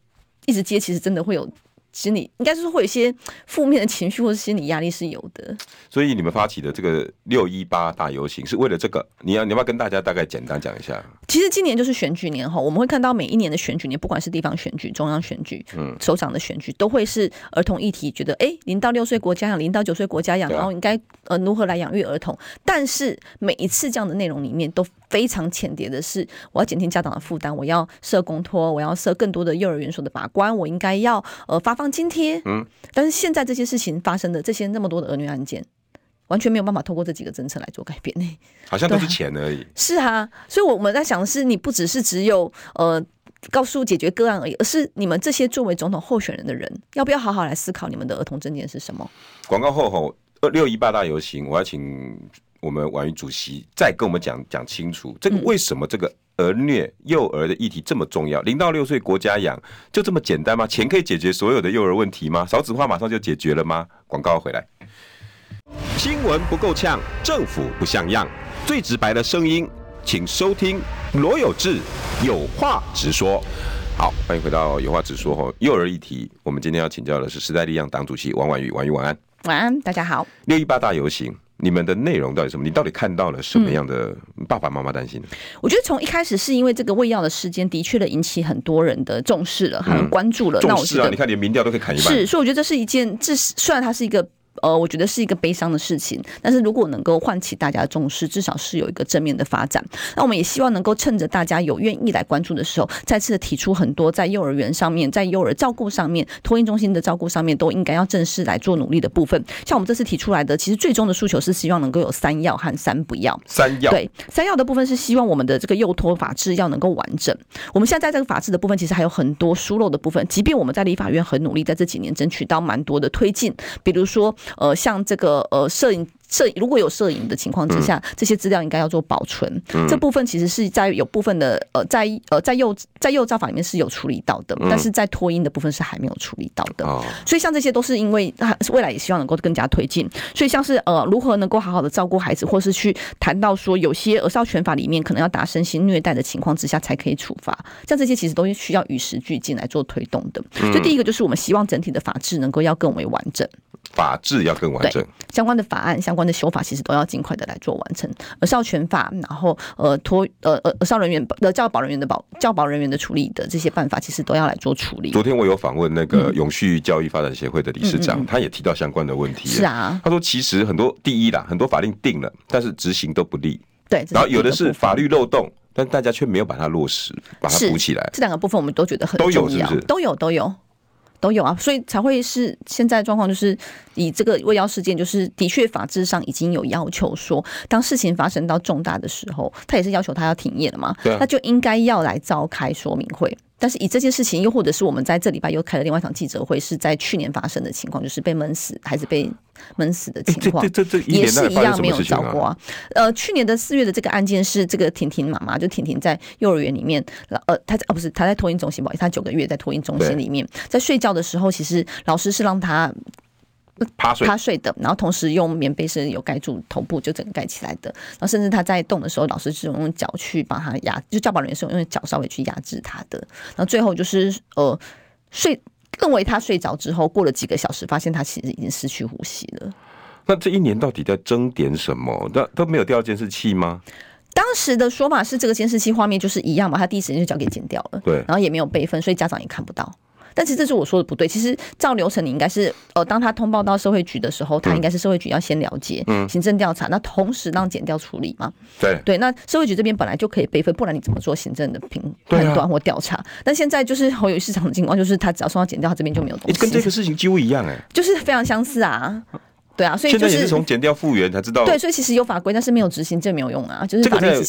一直接，其实真的会有。心理应该是说会有一些负面的情绪或者心理压力是有的，所以你们发起的这个六一八大游行是为了这个？你要你要不要跟大家大概简单讲一下？其实今年就是选举年哈，我们会看到每一年的选举年，不管是地方选举、中央选举、嗯，首长的选举，都会是儿童议题，觉得哎，零到六岁国家养，零到九岁国家养，然后应该呃如何来养育儿童？但是每一次这样的内容里面都。非常浅碟的是，我要减轻家长的负担，我要设公托，我要设更多的幼儿园所的把关，我应该要呃发放津贴。嗯，但是现在这些事情发生的这些那么多的儿女案件，完全没有办法透过这几个政策来做改变呢。好像都是钱而已。是啊，所以我们在想的是，你不只是只有呃告诉解决个案而已，而是你们这些作为总统候选人的人，要不要好好来思考你们的儿童政见是什么？广告后后二六一八大游行，我要请。我们婉瑜主席再跟我们讲讲清楚，这个为什么这个儿虐幼儿的议题这么重要？零到六岁国家养就这么简单吗？钱可以解决所有的幼儿问题吗？少子化马上就解决了吗？广告回来，新闻不够呛，政府不像样，最直白的声音，请收听罗有志有话直说。好，欢迎回到有话直说哈，幼儿议题，我们今天要请教的是时代力量党主席王婉瑜，婉瑜晚安，晚安，大家好。六一八大游行。你们的内容到底什么？你到底看到了什么样的爸爸妈妈担心？我觉得从一开始是因为这个喂药的事件的确的引起很多人的重视了，很关注了。重视啊！你看连民调都可以砍一半。是，所以我觉得这是一件，这是虽然它是一个。呃，我觉得是一个悲伤的事情，但是如果能够唤起大家的重视，至少是有一个正面的发展。那我们也希望能够趁着大家有愿意来关注的时候，再次的提出很多在幼儿园上面、在幼儿照顾上面、托婴中心的照顾上面，都应该要正式来做努力的部分。像我们这次提出来的，其实最终的诉求是希望能够有三要和三不要。三要对三要的部分是希望我们的这个幼托法制要能够完整。我们现在在这个法制的部分，其实还有很多疏漏的部分。即便我们在立法院很努力，在这几年争取到蛮多的推进，比如说呃，像这个。呃，摄影。摄如果有摄影的情况之下，这些资料应该要做保存。这部分其实是在有部分的呃，在呃在幼在幼教法里面是有处理到的，但是在托婴的部分是还没有处理到的。所以像这些都是因为未来也希望能够更加推进。所以像是呃如何能够好好的照顾孩子，或是去谈到说有些儿少权法里面可能要打身心虐待的情况之下才可以处罚，像这些其实都是需要与时俱进来做推动的。所以第一个就是我们希望整体的法制能够要更为完整，法制要更完整，相关的法案相关。的修法其实都要尽快的来做完成，而少权法，然后呃托呃呃儿少人员的教保人员的保教保人员的处理的这些办法，其实都要来做处理。昨天我有访问那个永续教育发展协会的理事长，嗯、他也提到相关的问题。是啊，他说其实很多第一啦，很多法令定了，但是执行都不力。对，然后有的是法律漏洞，但大家却没有把它落实，把它补起来。这两个部分我们都觉得很重要，都有是不是？都有都有。都有啊，所以才会是现在状况，就是以这个未药事件，就是的确法制上已经有要求说，当事情发生到重大的时候，他也是要求他要停业了嘛，他就应该要来召开说明会。但是以这件事情，又或者是我们在这礼拜又开了另外一场记者会，是在去年发生的情况，就是被闷死还是被闷死的情况，也是一样没有找过啊。呃，去年的四月的这个案件是这个婷婷妈妈，就婷婷在幼儿园里面，呃，她在啊不是她在托婴中心，不好意思，她九个月在托婴中心里面，在睡觉的时候，其实老师是让她。趴睡趴睡的，然后同时用棉被是有盖住头部，就整个盖起来的。然后甚至他在动的时候，老师是用脚去帮他压，就教保人员是用脚稍微去压制他的。然后最后就是呃睡，认为他睡着之后，过了几个小时，发现他其实已经失去呼吸了。那这一年到底在争点什么？那都没有调监视器吗？当时的说法是这个监视器画面就是一样嘛，他第一时间就交给剪掉了。对，然后也没有备份，所以家长也看不到。但其实这是我说的不对。其实照流程，你应该是呃，当他通报到社会局的时候，他应该是社会局要先了解，嗯，行政调查，那同时让检调处理嘛。对对，那社会局这边本来就可以备份，不然你怎么做行政的评判断或调查？但现在就是侯友市场的情况，就是他只要送到检调，他这边就没有东西。跟这个事情几乎一样哎，就是非常相似啊。对啊，所以、就是、现在也是从减掉复原才知道。对，所以其实有法规，但是没有执行，这没有用啊。就是。这个在儿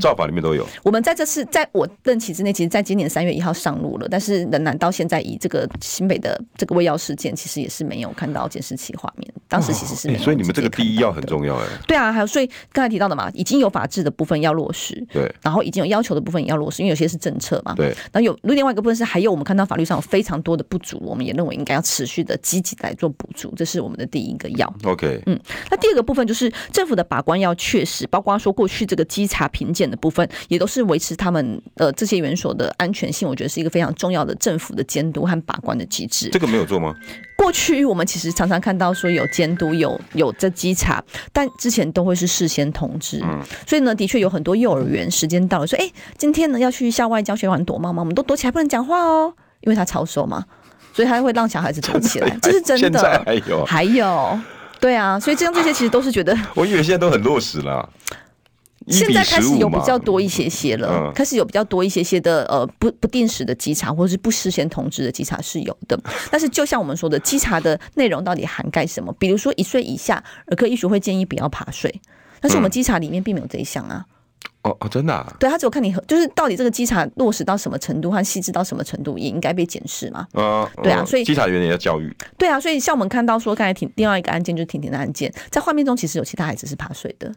少法里面都有。我们在这次在我任期之内，其实在今年三月一号上路了，但是仍然到现在以这个新北的这个喂药事件，其实也是没有看到监视器画面。当时其实是没有、哦欸。所以你们这个第一要很重要哎。对啊，还有所以刚才提到的嘛，已经有法制的部分要落实，对，然后已经有要求的部分也要落实，因为有些是政策嘛，对。然后有另外一个部分是还有我们看到法律上有非常多的不足，我们也认为应该要持续的积极来做补足，这是我们的第一个要。要。OK，嗯，那第二个部分就是政府的把关要确实，包括说过去这个稽查评鉴的部分，也都是维持他们呃这些园所的安全性，我觉得是一个非常重要的政府的监督和把关的机制。这个没有做吗？过去我们其实常常看到说有监督，有有这稽查，但之前都会是事先通知。嗯，所以呢，的确有很多幼儿园时间到了说，哎，今天呢要去校外教学玩躲猫猫，我们都躲起来不能讲话哦，因为他超收嘛，所以他会让小孩子躲起来，这是真的。现在还有，还有，对啊，所以这样这些其实都是觉得，我以为现在都很落实了。现在开始有比较多一些些了，开始有比较多一些些的呃不不定时的稽查或者是不事先通知的稽查是有的，<laughs> 但是就像我们说的，稽查的内容到底涵盖什么？比如说一岁以下儿科医学会建议不要爬睡，但是我们稽查里面并没有这一项啊。哦哦，真的？啊？对，他只有看你就是到底这个稽查落实到什么程度和细致到什么程度，也应该被检视嘛。啊，对啊，所以稽查员也要教育。对啊，所以像我们看到说刚才婷另外一个案件就是婷婷的案件，在画面中其实有其他孩子是爬水的。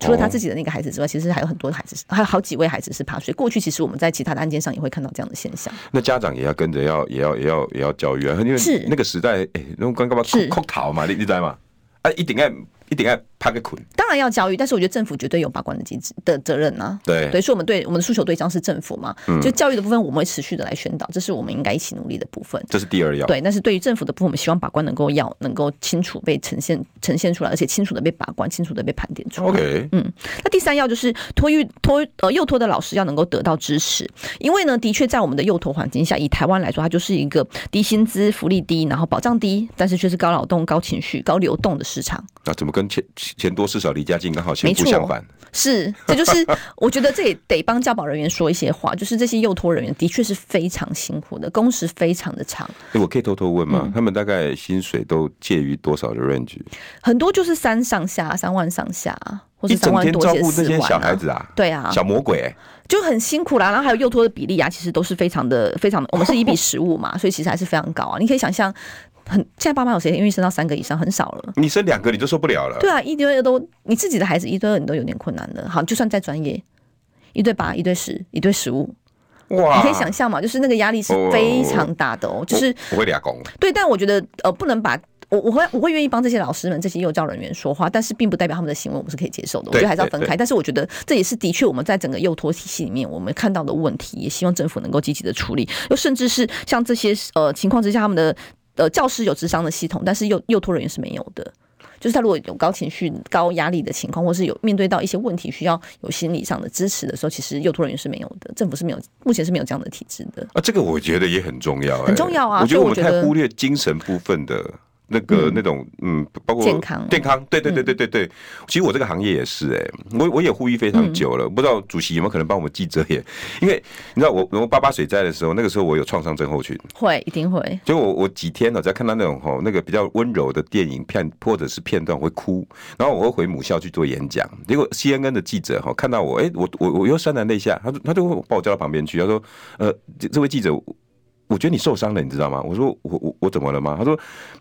除了他自己的那个孩子之外，其实还有很多孩子，还有好几位孩子是爬水。过去其实我们在其他的案件上也会看到这样的现象。那家长也要跟着要，也要，也要，也要教育啊，因为那个时代，哎，那种刚刚嘛，哭逃嘛，你你知道吗？啊，一定要。一定要拍个捆，当然要教育，但是我觉得政府绝对有把关的机制的责任啊。对，对，所以我们对我们的诉求对象是政府嘛，嗯、就教育的部分，我们会持续的来宣导，这是我们应该一起努力的部分。这是第二要。对，但是对于政府的部分，我们希望把关能够要能够清楚被呈现呈现出来，而且清楚的被把关，清楚的被盘点出来。OK，嗯，那第三要就是托育托呃幼托的老师要能够得到支持，因为呢，的确在我们的幼托环境下，以台湾来说，它就是一个低薪资、福利低，然后保障低，但是却是高劳动、高情绪、高流动的市场。那怎么跟钱钱多事少离家近刚好相不相反？是，这就是 <laughs> 我觉得这也得帮教保人员说一些话，就是这些幼托人员的确是非常辛苦的，工时非常的长。哎，我可以偷偷问吗？嗯、他们大概薪水都介于多少的 range？很多就是三上下，三万上下，或者三万多、啊，一整天照顾这些小孩子啊，对啊，小魔鬼、欸。就很辛苦啦，然后还有幼托的比例啊，其实都是非常的、非常的。我们是一比十五嘛，<laughs> 所以其实还是非常高啊。你可以想象，很现在爸妈有谁愿意生到三个以上？很少了。你生两个你就受不了了。对啊，一对二都你自己的孩子一对二你都有点困难的。好，就算再专业，一对八、一对十、一对十五，哇，你可以想象嘛，就是那个压力是非常大的哦。就是不会俩工。对，但我觉得呃，不能把。我我会我会愿意帮这些老师们、这些幼教人员说话，但是并不代表他们的行为我们是可以接受的。我觉得还是要分开。但是我觉得这也是的确我们在整个幼托体系里面我们看到的问题，也希望政府能够积极的处理。又甚至是像这些呃情况之下，他们的呃教师有智商的系统，但是幼幼托人员是没有的。就是他如果有高情绪、高压力的情况，或是有面对到一些问题需要有心理上的支持的时候，其实幼托人员是没有的。政府是没有，目前是没有这样的体制的。啊，这个我觉得也很重要、欸，很重要啊。我觉得我们太忽略精神部分的。那个那种嗯，包括健康健康，对对对对对对。其实我这个行业也是哎，我我也呼吁非常久了，不知道主席有没有可能帮我们记者也？<laughs> 因为你知道我我八八水灾的时候，那个时候我有创伤症候群，会一定会。就我我几天呢，在看到那种吼那个比较温柔的电影片或者是片段会哭，然后我会回母校去做演讲，结果 CNN 的记者哈看到我，哎，我我我又潸然泪下，他说他就把我叫到旁边去，他说呃这这位记者。我觉得你受伤了，你知道吗？我说我我我怎么了吗？他说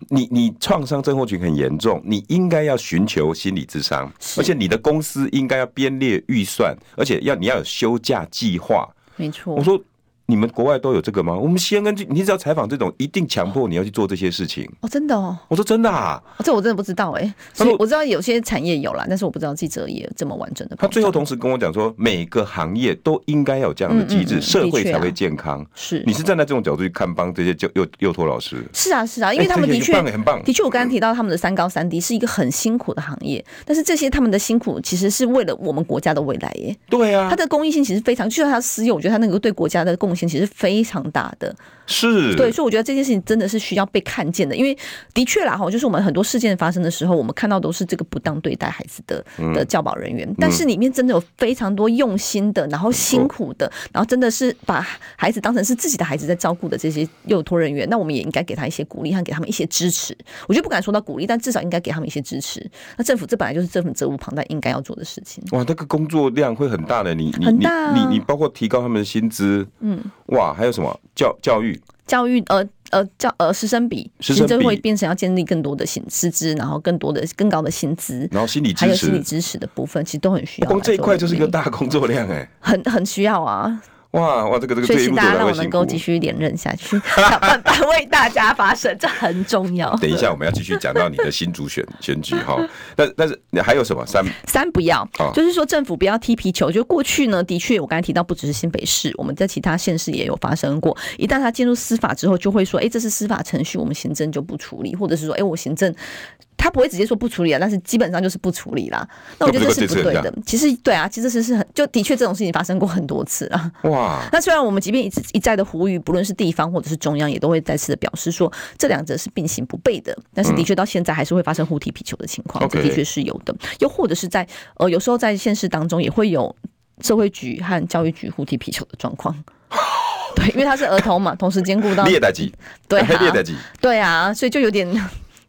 你你创伤症候群很严重，你应该要寻求心理智商，而且你的公司应该要编列预算，而且要你要有休假计划。没错，我说。你们国外都有这个吗？我们 CNN 你只要采访这种，一定强迫你要去做这些事情哦，真的哦。我说真的啊，这我真的不知道哎。所以我知道有些产业有啦，但是我不知道记者也这么完整的。他最后同时跟我讲说，每个行业都应该有这样的机制，社会才会健康。是，你是站在这种角度去看帮这些幼幼幼托老师？是啊，是啊，因为他们的确很棒。的确，我刚刚提到他们的三高三低是一个很辛苦的行业，但是这些他们的辛苦其实是为了我们国家的未来耶。对啊，他的公益性其实非常，就算他私有，我觉得他那个对国家的贡其实非常。大的是对，所以我觉得这件事情真的是需要被看见的，因为的确啦哈，就是我们很多事件发生的时候，我们看到都是这个不当对待孩子的的教保人员，但是里面真的有非常多用心的，然后辛苦的，然后真的是把孩子当成是自己的孩子在照顾的这些幼托人员，那我们也应该给他一些鼓励和给他们一些支持。我觉得不敢说到鼓励，但至少应该给他们一些支持。那政府这本来就是政府责无旁贷应该要做的事情。哇，那个工作量会很大的，你你你你你包括提高他们的薪资，嗯，哇，还有什么？教教育教育呃呃教呃师生比，师生比会变成要建立更多的薪师资，然后更多的更高的薪资，然后心理支持还有心理支持的部分，其实都很需要。光这一块就是一个大工作量哎，很很需要啊。哇哇，这个这个所以请大家让我能够继续连任下去，想办法为大家发声，这很重要。等一下，我们要继续讲到你的新主选选举哈。<laughs> 但但是你还有什么三 <laughs> 三不要？就是说政府不要踢皮球。就过去呢，的确我刚才提到，不只是新北市，我们在其他县市也有发生过。一旦他进入司法之后，就会说，哎，这是司法程序，我们行政就不处理，或者是说，哎，我行政。他不会直接说不处理啊，但是基本上就是不处理啦。那我觉得这是不对的。其实对啊，其实是是很就的确这种事情发生过很多次啊。哇！那虽然我们即便一一再的呼吁，不论是地方或者是中央，也都会再次的表示说这两者是并行不悖的。但是的确到现在还是会发生互踢皮球的情况，这的确是有的。又或者是在呃有时候在现实当中也会有社会局和教育局互踢皮球的状况。<laughs> 对，因为他是儿童嘛，同时兼顾到劣等级，对啊，<laughs> 对啊，所以就有点。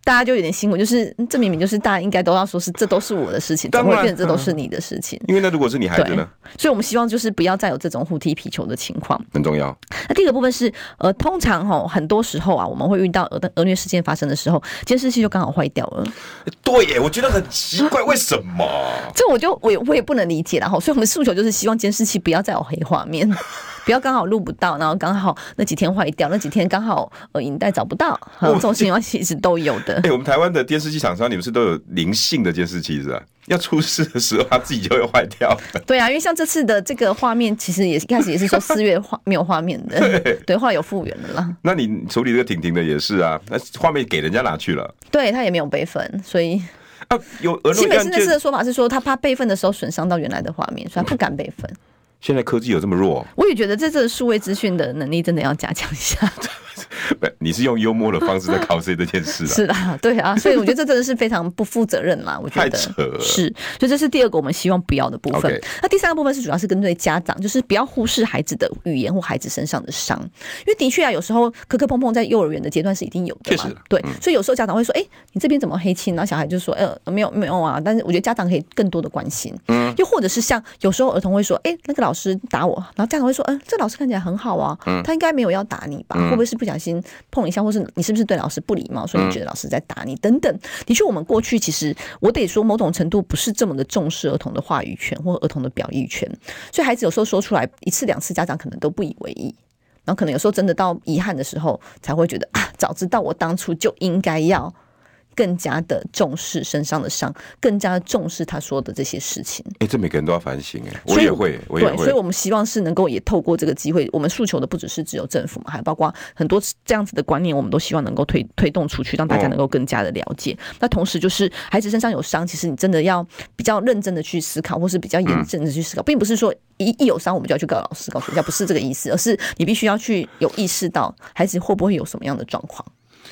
大家就有点辛苦，就是这明明就是大家应该都要说是这都是我的事情，怎么会变成这都是你的事情？因为那如果是你孩子呢？所以我们希望就是不要再有这种互踢皮球的情况，很重要。那第二个部分是，呃，通常哈很多时候啊，我们会遇到儿的儿虐事件发生的时候，监视器就刚好坏掉了。对耶，我觉得很奇怪，为什么？<laughs> 这我就我也我也不能理解然后。所以我们诉求就是希望监视器不要再有黑画面。不要刚好录不到，然后刚好那几天坏掉，那几天刚好呃影带找不到，<laughs> 这种情况其实都有的。<laughs> 哎、欸，我们台湾的电视机厂商，你们是都有灵性的电视机是吧？要出事的时候，它自己就会坏掉。<laughs> 对啊，因为像这次的这个画面，其实也是一开始也是说四月画没有画面的，对，对，后来有复原了啦。那你处理这个婷婷的也是啊，那画面给人家拿去了，对他也没有备份，所以啊有。新北市那次的说法是说，他怕备份的时候损伤到原来的画面，所以他不敢备份。现在科技有这么弱？我也觉得这次数位资讯的能力真的要加强一下。不，<laughs> 你是用幽默的方式在考试这件事啊？是啊，对啊，所以我觉得这真的是非常不负责任啦。<laughs> 我觉得是，所以这是第二个我们希望不要的部分。Okay. 那第三个部分是主要是针对家长，就是不要忽视孩子的语言或孩子身上的伤，因为的确啊，有时候磕磕碰碰在幼儿园的阶段是一定有的嘛。对，嗯、所以有时候家长会说：“哎、欸，你这边怎么黑青？”然后小孩就说：“呃，没有没有啊。”但是我觉得家长可以更多的关心。嗯，又或者是像有时候儿童会说：“哎、欸，那个老师打我。”然后家长会说：“嗯，这老师看起来很好啊，他应该没有要打你吧？会不会是不小心碰一下，或是你是不是对老师不礼貌，所以你觉得老师在打你？等等。的确，我们过去其实我得说，某种程度不是这么的重视儿童的话语权或儿童的表意权，所以孩子有时候说出来一次两次，家长可能都不以为意，然后可能有时候真的到遗憾的时候，才会觉得啊，早知道我当初就应该要。”更加的重视身上的伤，更加重视他说的这些事情。哎、欸，这每个人都要反省哎，我也会，我也会。所以我们希望是能够也透过这个机会，我们诉求的不只是只有政府嘛，还包括很多这样子的观念，我们都希望能够推推动出去，让大家能够更加的了解。哦、那同时就是孩子身上有伤，其实你真的要比较认真的去思考，或是比较严正的去思考，嗯、并不是说一一有伤我们就要去告老师、告学校，不是这个意思，而是你必须要去有意识到孩子会不会有什么样的状况。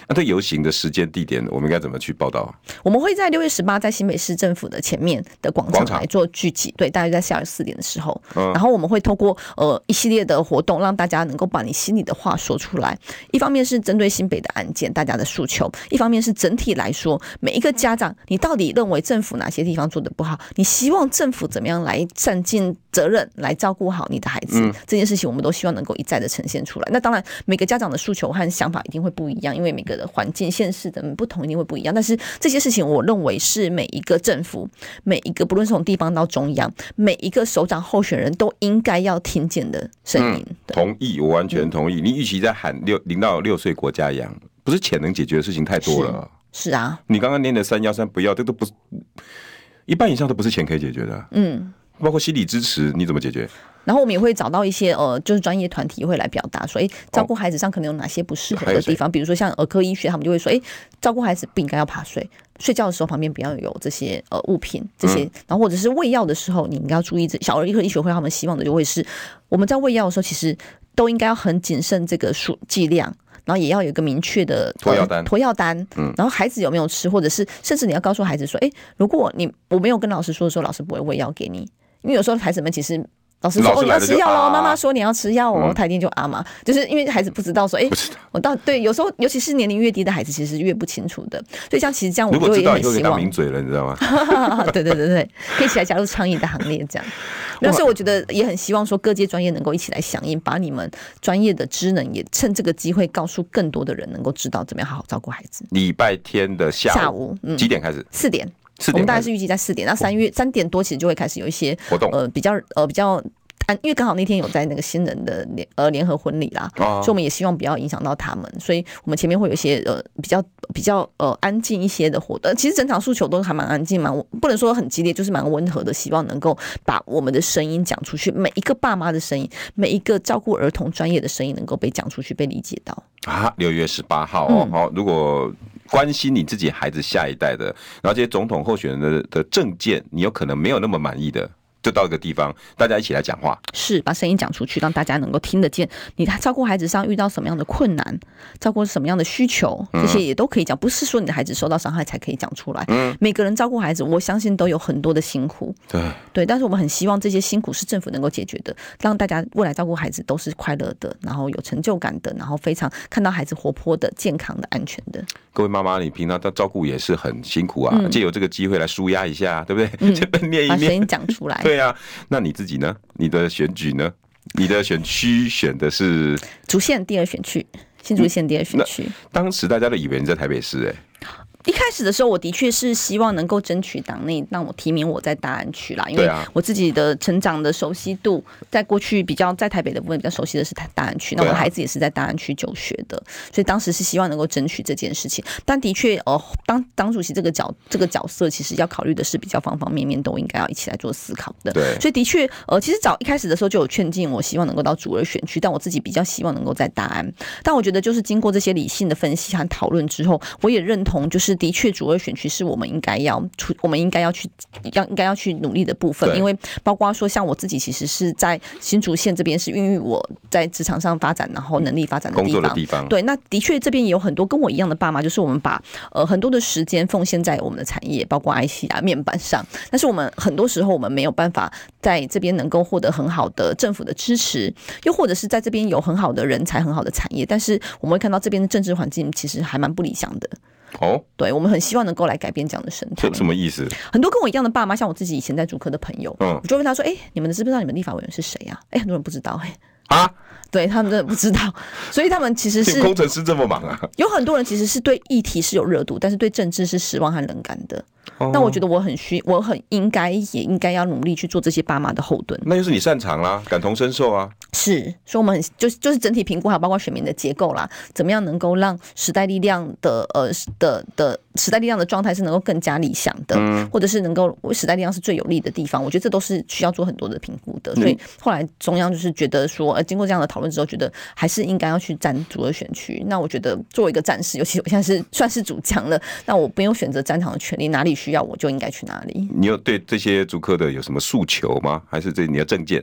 那对游行的时间地点，我们应该怎么去报道？我们会在六月十八在新北市政府的前面的广场来做聚集，对，大约在下午四点的时候。然后我们会透过呃一系列的活动，让大家能够把你心里的话说出来。一方面是针对新北的案件，大家的诉求；一方面是整体来说，每一个家长，你到底认为政府哪些地方做的不好？你希望政府怎么样来占尽责任，来照顾好你的孩子？这件事情，我们都希望能够一再的呈现出来。那当然，每个家长的诉求和想法一定会不一样，因为每个的环境、现实的不同，一定会不一样。但是这些事情，我认为是每一个政府、每一个不论是从地方到中央，每一个首长候选人都应该要听见的声音。同意，我完全同意。你与其在喊六零到六岁国家养，不是钱能解决的事情太多了。是啊，你刚刚念的三幺三不要，这都不是一半以上都不是钱可以解决的。嗯，包括心理支持，你怎么解决？然后我们也会找到一些呃，就是专业团体会来表达说，哎，照顾孩子上可能有哪些不适合的地方，比如说像儿科医学，他们就会说，哎，照顾孩子不应该要趴睡，睡觉的时候旁边不要有这些呃物品这些，然后或者是喂药的时候，你应该要注意这。小儿科医学会他们希望的就会是，我们在喂药的时候，其实都应该要很谨慎这个数剂量，然后也要有一个明确的脱药单，脱药单，嗯，然后孩子有没有吃，或者是甚至你要告诉孩子说，哎，如果你我没有跟老师说的时候，老师不会喂药给你，因为有时候孩子们其实。老师说：“哦，你要吃药喽。”妈妈说：“你要吃药哦。”他一定就啊嘛，就是因为孩子不知道说：“哎，我到对，有时候尤其是年龄越低的孩子，其实越不清楚的。所以像其实这样，我就也很希望名嘴了，你知道吗？<laughs> 对对对对，可以起来加入倡议的行列，这样。那所以我觉得也很希望说，各界专业能够一起来响应，把你们专业的知能也趁这个机会告诉更多的人，能够知道怎么样好好照顾孩子。礼拜天的下午，下午几点开始？四点。我们大概是预计在四点。那三月三点多其实就会开始有一些活动，呃，比较呃比较。安，因为刚好那天有在那个新人的联呃联合婚礼啦，哦所以我们也希望不要影响到他们，所以我们前面会有一些呃比较比较呃安静一些的活动。其实整场诉求都还蛮安静，蛮不能说很激烈，就是蛮温和的，希望能够把我们的声音讲出去，每一个爸妈的声音，每一个照顾儿童专业的声音能够被讲出去，被理解到。啊，六月十八号哦，好、嗯，如果关心你自己孩子下一代的，然后这些总统候选人的的政见，你有可能没有那么满意的。就到一个地方，大家一起来讲话，是把声音讲出去，让大家能够听得见。你照顾孩子上遇到什么样的困难，照顾什么样的需求，这些也都可以讲。不是说你的孩子受到伤害才可以讲出来。嗯，每个人照顾孩子，我相信都有很多的辛苦。对对，但是我们很希望这些辛苦是政府能够解决的，让大家未来照顾孩子都是快乐的，然后有成就感的，然后非常看到孩子活泼的、健康的、安全的。各位妈妈，你平常的照顾也是很辛苦啊，借由这个机会来舒压一下，对不对？<laughs> 把声音讲出来。<laughs> 对啊，那你自己呢？你的选举呢？你的选区选的是竹县第二选区，新竹县第二选区。当时大家都以为你在台北市，欸，哎。一开始的时候，我的确是希望能够争取党内让我提名我在大安区啦，因为我自己的成长的熟悉度，在过去比较在台北的部分比较熟悉的是台大安区，那我的孩子也是在大安区就学的，所以当时是希望能够争取这件事情。但的确，呃，当党主席这个角这个角色，其实要考虑的是比较方方面面都应该要一起来做思考的。对，所以的确，呃，其实早一开始的时候就有劝进我，希望能够到主二选区，但我自己比较希望能够在大安。但我觉得，就是经过这些理性的分析和讨论之后，我也认同，就是的确主二选。区是我们应该要出，我们应该要去，要应该要去努力的部分。因为包括说，像我自己其实是在新竹县这边是孕育我在职场上发展，然后能力发展的地方。对，那的确这边也有很多跟我一样的爸妈，就是我们把呃很多的时间奉献在我们的产业，包括 IC 啊面板上。但是我们很多时候我们没有办法在这边能够获得很好的政府的支持，又或者是在这边有很好的人才、很好的产业，但是我们会看到这边的政治环境其实还蛮不理想的。哦，对，我们很希望能够来改变这样的生态。什么意思？很多跟我一样的爸妈，像我自己以前在主科的朋友，嗯，我就问他说：“哎、欸，你们知不知道你们立法委员是谁呀、啊？”哎、欸，很多人不知道、欸，哎，啊，对他们真的不知道，<laughs> 所以他们其实是工程师这么忙啊。有很多人其实是对议题是有热度，但是对政治是失望和冷感的。那我觉得我很需，我很应该也应该要努力去做这些爸妈的后盾。那就是你擅长啦，感同身受啊。是，所以我们很就是就是整体评估，还有包括选民的结构啦，怎么样能够让时代力量的呃的的时代力量的状态是能够更加理想的，嗯，或者是能够为时代力量是最有利的地方。我觉得这都是需要做很多的评估的。所以后来中央就是觉得说，呃，经过这样的讨论之后，觉得还是应该要去占主的选区。那我觉得作为一个战士，尤其我现在是算是主将了，那我没有选择战场的权利，哪里需要我就应该去哪里。你有对这些租客的有什么诉求吗？还是这你的证件？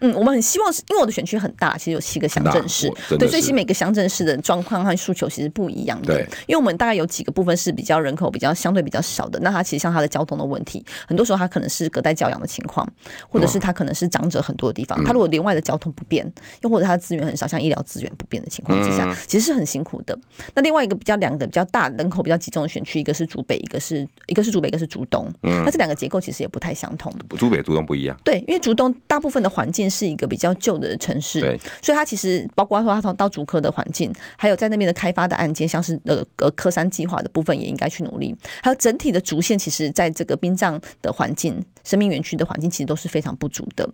嗯，我们很希望是，因为我的选区很大，其实有七个乡镇市，对，所以其实每个乡镇市的状况和诉求其实不一样的。对，因为我们大概有几个部分是比较人口比较相对比较少的，那它其实像它的交通的问题，很多时候它可能是隔代教养的情况，或者是它可能是长者很多的地方，它如果连外的交通不便，又或者它的资源很少，像医疗资源不便的情况之下，其实是很辛苦的。那另外一个比较两个比较大人口比较集中的选区，一个是竹北，一个是一个是竹北，一个是竹东，嗯那这两个结构其实也不太相同。竹北、竹东不一样。对，因为竹东大部分的环境是一个比较。旧的城市，所以它其实包括说它从到竹科的环境，还有在那边的开发的案件，像是呃呃科三计划的部分，也应该去努力。还有整体的竹县，其实在这个殡葬的环境、生命园区的环境，其实都是非常不足的。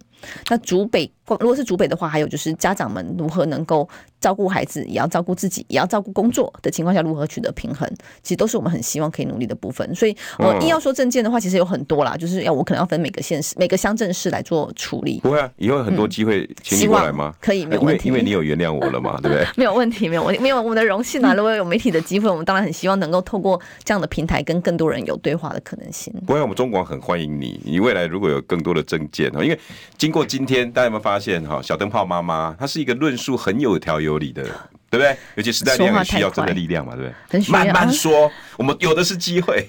那竹北，如果是竹北的话，还有就是家长们如何能够照顾孩子，也要照顾自己，也要照顾工作的情况下，如何取得平衡，其实都是我们很希望可以努力的部分。所以，呃，硬要说证件的话，其实有很多啦，就是要我可能要分每个县市、每个乡镇市来做处理。不会啊，以后有很多机会。请你过来吗？可以，没有问题。因为因为你有原谅我了嘛，对不对？<laughs> 没有问题，没有问题，没有我们的荣幸啊！如果有媒体的机会，我们当然很希望能够透过这样的平台，跟更多人有对话的可能性。不会，我们中广很欢迎你。你未来如果有更多的增见哈，因为经过今天，大家有没有发现哈？小灯泡妈妈她是一个论述很有条有理的，对不对？尤其时代力量需要真的力量嘛，对不对？慢慢说，我们有的是机会。